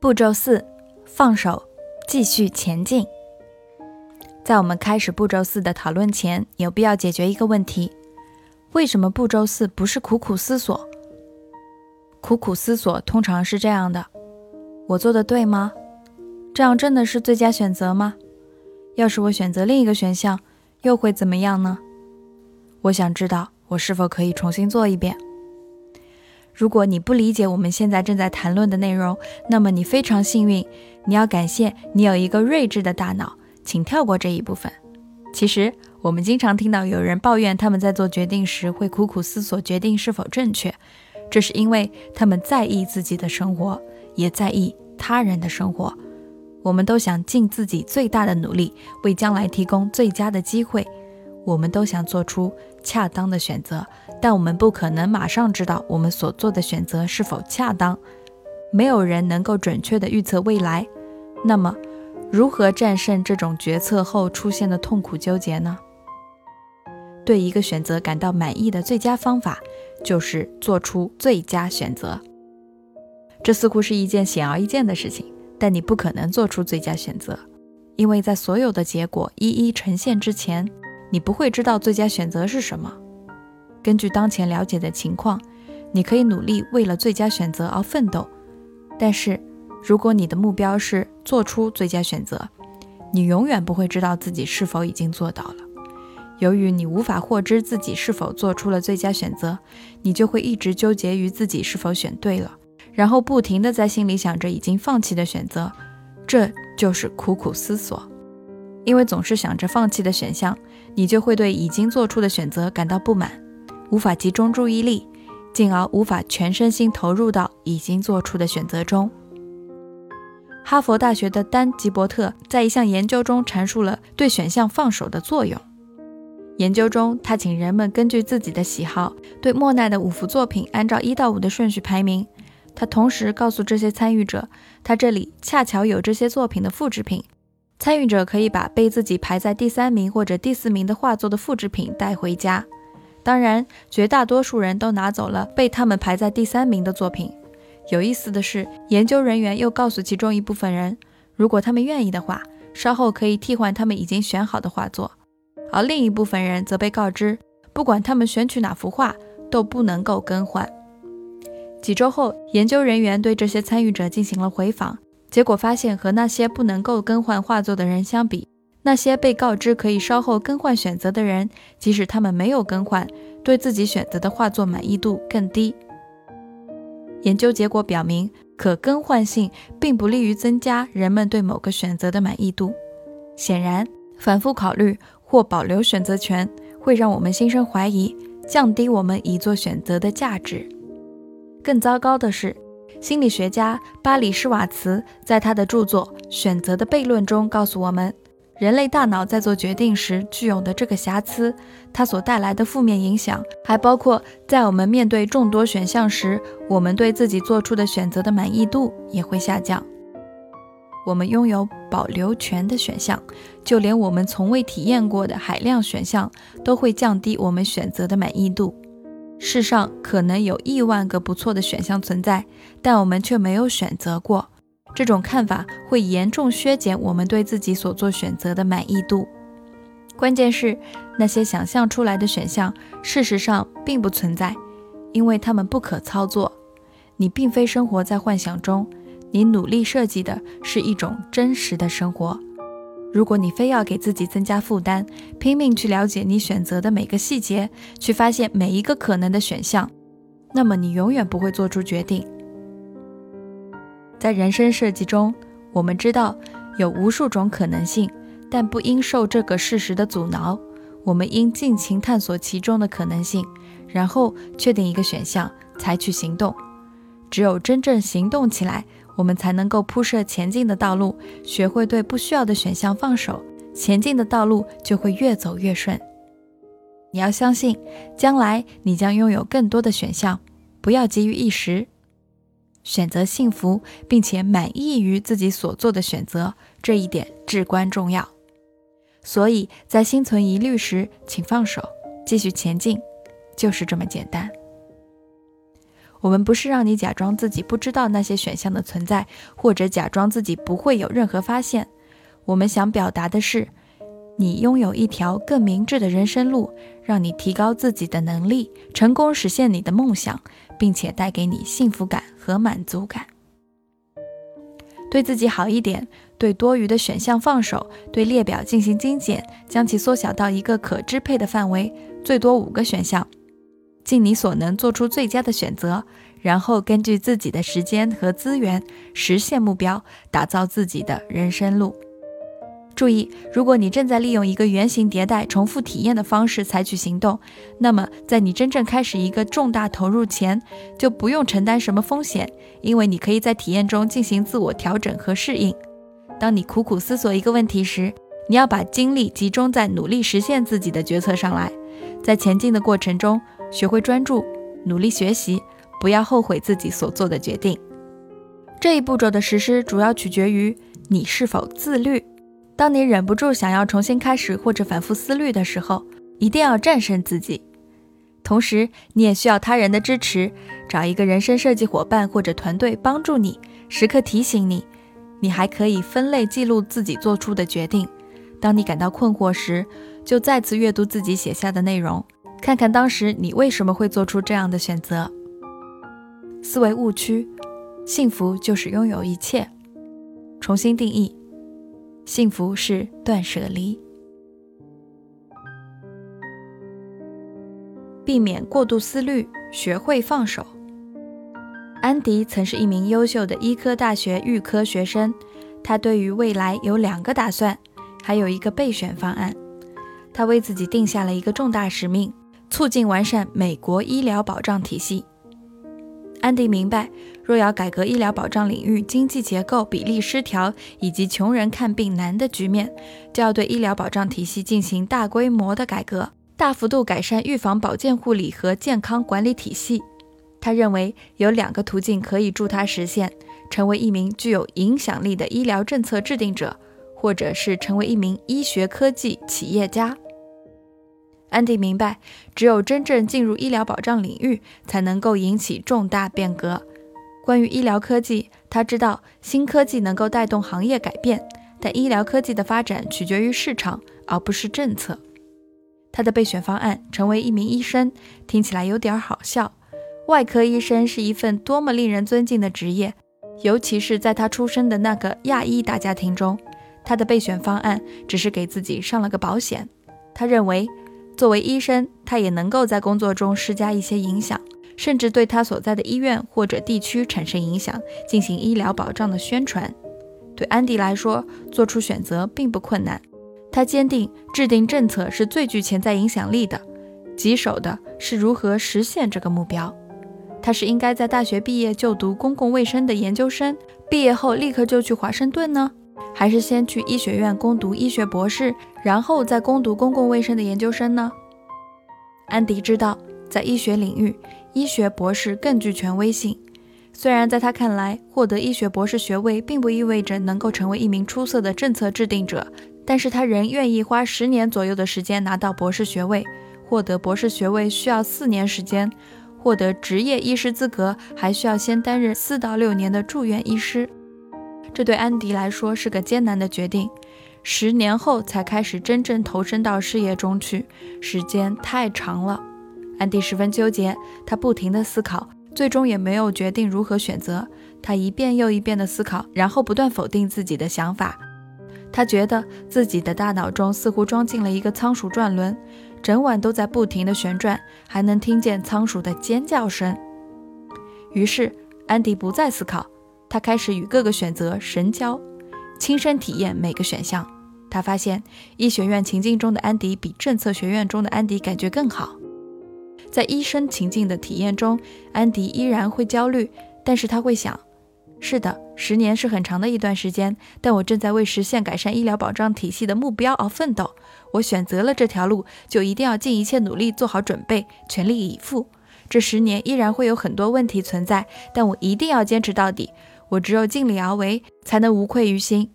步骤四：放手，继续前进。在我们开始步骤四的讨论前，有必要解决一个问题：为什么步骤四不是苦苦思索？苦苦思索通常是这样的：我做的对吗？这样真的是最佳选择吗？要是我选择另一个选项，又会怎么样呢？我想知道，我是否可以重新做一遍？如果你不理解我们现在正在谈论的内容，那么你非常幸运。你要感谢你有一个睿智的大脑，请跳过这一部分。其实，我们经常听到有人抱怨他们在做决定时会苦苦思索决定是否正确，这是因为他们在意自己的生活，也在意他人的生活。我们都想尽自己最大的努力，为将来提供最佳的机会。我们都想做出恰当的选择，但我们不可能马上知道我们所做的选择是否恰当。没有人能够准确地预测未来。那么，如何战胜这种决策后出现的痛苦纠结呢？对一个选择感到满意的最佳方法，就是做出最佳选择。这似乎是一件显而易见的事情，但你不可能做出最佳选择，因为在所有的结果一一呈现之前。你不会知道最佳选择是什么。根据当前了解的情况，你可以努力为了最佳选择而奋斗。但是，如果你的目标是做出最佳选择，你永远不会知道自己是否已经做到了。由于你无法获知自己是否做出了最佳选择，你就会一直纠结于自己是否选对了，然后不停地在心里想着已经放弃的选择，这就是苦苦思索。因为总是想着放弃的选项，你就会对已经做出的选择感到不满，无法集中注意力，进而无法全身心投入到已经做出的选择中。哈佛大学的丹吉伯特在一项研究中阐述了对选项放手的作用。研究中，他请人们根据自己的喜好，对莫奈的五幅作品按照一到五的顺序排名。他同时告诉这些参与者，他这里恰巧有这些作品的复制品。参与者可以把被自己排在第三名或者第四名的画作的复制品带回家。当然，绝大多数人都拿走了被他们排在第三名的作品。有意思的是，研究人员又告诉其中一部分人，如果他们愿意的话，稍后可以替换他们已经选好的画作；而另一部分人则被告知，不管他们选取哪幅画，都不能够更换。几周后，研究人员对这些参与者进行了回访。结果发现，和那些不能够更换画作的人相比，那些被告知可以稍后更换选择的人，即使他们没有更换，对自己选择的画作满意度更低。研究结果表明，可更换性并不利于增加人们对某个选择的满意度。显然，反复考虑或保留选择权会让我们心生怀疑，降低我们已做选择的价值。更糟糕的是。心理学家巴里施瓦茨在他的著作《选择的悖论》中告诉我们，人类大脑在做决定时具有的这个瑕疵，它所带来的负面影响，还包括在我们面对众多选项时，我们对自己做出的选择的满意度也会下降。我们拥有保留权的选项，就连我们从未体验过的海量选项，都会降低我们选择的满意度。世上可能有亿万个不错的选项存在，但我们却没有选择过。这种看法会严重削减我们对自己所做选择的满意度。关键是，那些想象出来的选项事实上并不存在，因为它们不可操作。你并非生活在幻想中，你努力设计的是一种真实的生活。如果你非要给自己增加负担，拼命去了解你选择的每个细节，去发现每一个可能的选项，那么你永远不会做出决定。在人生设计中，我们知道有无数种可能性，但不应受这个事实的阻挠。我们应尽情探索其中的可能性，然后确定一个选项，采取行动。只有真正行动起来。我们才能够铺设前进的道路，学会对不需要的选项放手，前进的道路就会越走越顺。你要相信，将来你将拥有更多的选项。不要急于一时，选择幸福，并且满意于自己所做的选择，这一点至关重要。所以在心存疑虑时，请放手，继续前进，就是这么简单。我们不是让你假装自己不知道那些选项的存在，或者假装自己不会有任何发现。我们想表达的是，你拥有一条更明智的人生路，让你提高自己的能力，成功实现你的梦想，并且带给你幸福感和满足感。对自己好一点，对多余的选项放手，对列表进行精简，将其缩小到一个可支配的范围，最多五个选项，尽你所能做出最佳的选择，然后根据自己的时间和资源实现目标，打造自己的人生路。注意，如果你正在利用一个原型迭代、重复体验的方式采取行动，那么在你真正开始一个重大投入前，就不用承担什么风险，因为你可以在体验中进行自我调整和适应。当你苦苦思索一个问题时，你要把精力集中在努力实现自己的决策上来。在前进的过程中，学会专注，努力学习，不要后悔自己所做的决定。这一步骤的实施主要取决于你是否自律。当你忍不住想要重新开始或者反复思虑的时候，一定要战胜自己。同时，你也需要他人的支持，找一个人生设计伙伴或者团队帮助你，时刻提醒你。你还可以分类记录自己做出的决定。当你感到困惑时，就再次阅读自己写下的内容，看看当时你为什么会做出这样的选择。思维误区：幸福就是拥有一切。重新定义。幸福是断舍离，避免过度思虑，学会放手。安迪曾是一名优秀的医科大学预科学生，他对于未来有两个打算，还有一个备选方案。他为自己定下了一个重大使命：促进完善美国医疗保障体系。安迪明白，若要改革医疗保障领域经济结构比例失调以及穷人看病难的局面，就要对医疗保障体系进行大规模的改革，大幅度改善预防保健护理和健康管理体系。他认为有两个途径可以助他实现：成为一名具有影响力的医疗政策制定者，或者是成为一名医学科技企业家。安迪明白，只有真正进入医疗保障领域，才能够引起重大变革。关于医疗科技，他知道新科技能够带动行业改变，但医疗科技的发展取决于市场，而不是政策。他的备选方案：成为一名医生，听起来有点好笑。外科医生是一份多么令人尊敬的职业，尤其是在他出生的那个亚裔大家庭中。他的备选方案只是给自己上了个保险。他认为。作为医生，他也能够在工作中施加一些影响，甚至对他所在的医院或者地区产生影响，进行医疗保障的宣传。对安迪来说，做出选择并不困难。他坚定，制定政策是最具潜在影响力的，棘手的是如何实现这个目标。他是应该在大学毕业就读公共卫生的研究生，毕业后立刻就去华盛顿呢？还是先去医学院攻读医学博士，然后再攻读公共卫生的研究生呢？安迪知道，在医学领域，医学博士更具权威性。虽然在他看来，获得医学博士学位并不意味着能够成为一名出色的政策制定者，但是他仍愿意花十年左右的时间拿到博士学位。获得博士学位需要四年时间，获得执业医师资格还需要先担任四到六年的住院医师。这对安迪来说是个艰难的决定，十年后才开始真正投身到事业中去，时间太长了。安迪十分纠结，他不停地思考，最终也没有决定如何选择。他一遍又一遍地思考，然后不断否定自己的想法。他觉得自己的大脑中似乎装进了一个仓鼠转轮，整晚都在不停地旋转，还能听见仓鼠的尖叫声。于是，安迪不再思考。他开始与各个选择神交，亲身体验每个选项。他发现医学院情境中的安迪比政策学院中的安迪感觉更好。在医生情境的体验中，安迪依然会焦虑，但是他会想：是的，十年是很长的一段时间，但我正在为实现改善医疗保障体系的目标而奋斗。我选择了这条路，就一定要尽一切努力做好准备，全力以赴。这十年依然会有很多问题存在，但我一定要坚持到底。我只有尽力而为，才能无愧于心。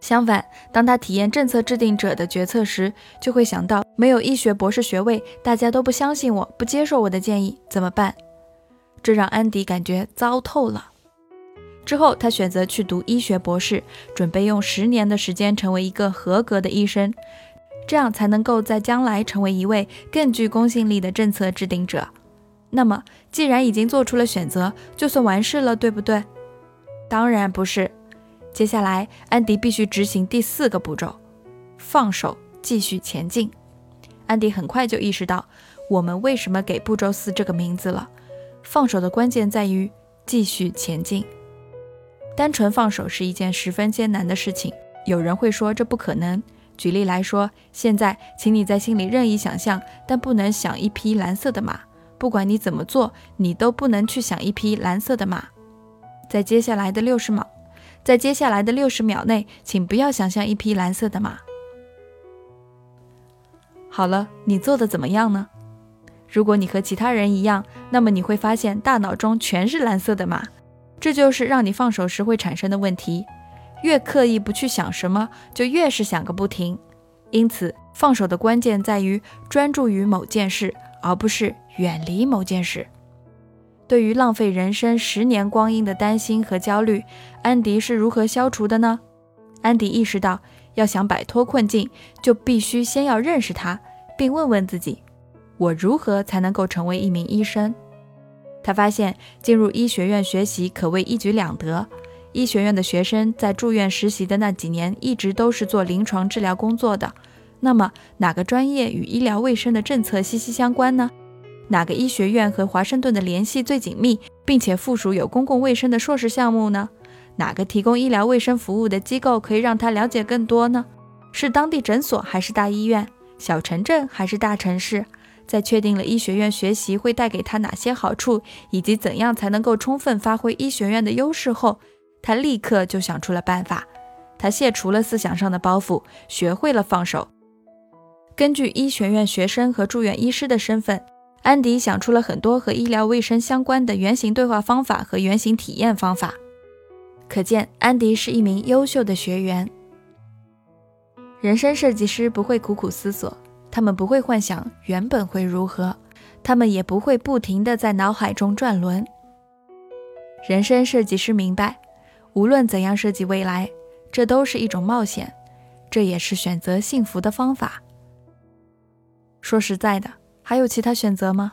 相反，当他体验政策制定者的决策时，就会想到没有医学博士学位，大家都不相信我，不接受我的建议，怎么办？这让安迪感觉糟透了。之后，他选择去读医学博士，准备用十年的时间成为一个合格的医生，这样才能够在将来成为一位更具公信力的政策制定者。那么，既然已经做出了选择，就算完事了，对不对？当然不是。接下来，安迪必须执行第四个步骤：放手，继续前进。安迪很快就意识到，我们为什么给步骤四这个名字了。放手的关键在于继续前进。单纯放手是一件十分艰难的事情，有人会说这不可能。举例来说，现在请你在心里任意想象，但不能想一匹蓝色的马。不管你怎么做，你都不能去想一匹蓝色的马。在接下来的六十秒，在接下来的六十秒内，请不要想象一匹蓝色的马。好了，你做的怎么样呢？如果你和其他人一样，那么你会发现大脑中全是蓝色的马。这就是让你放手时会产生的问题，越刻意不去想什么，就越是想个不停。因此，放手的关键在于专注于某件事，而不是远离某件事。对于浪费人生十年光阴的担心和焦虑，安迪是如何消除的呢？安迪意识到，要想摆脱困境，就必须先要认识它，并问问自己：我如何才能够成为一名医生？他发现进入医学院学习可谓一举两得。医学院的学生在住院实习的那几年，一直都是做临床治疗工作的。那么，哪个专业与医疗卫生的政策息息相关呢？哪个医学院和华盛顿的联系最紧密，并且附属有公共卫生的硕士项目呢？哪个提供医疗卫生服务的机构可以让他了解更多呢？是当地诊所还是大医院？小城镇还是大城市？在确定了医学院学习会带给他哪些好处，以及怎样才能够充分发挥医学院的优势后，他立刻就想出了办法。他卸除了思想上的包袱，学会了放手。根据医学院学生和住院医师的身份，安迪想出了很多和医疗卫生相关的原型对话方法和原型体验方法。可见，安迪是一名优秀的学员。人生设计师不会苦苦思索。他们不会幻想原本会如何，他们也不会不停地在脑海中转轮。人生设计师明白，无论怎样设计未来，这都是一种冒险，这也是选择幸福的方法。说实在的，还有其他选择吗？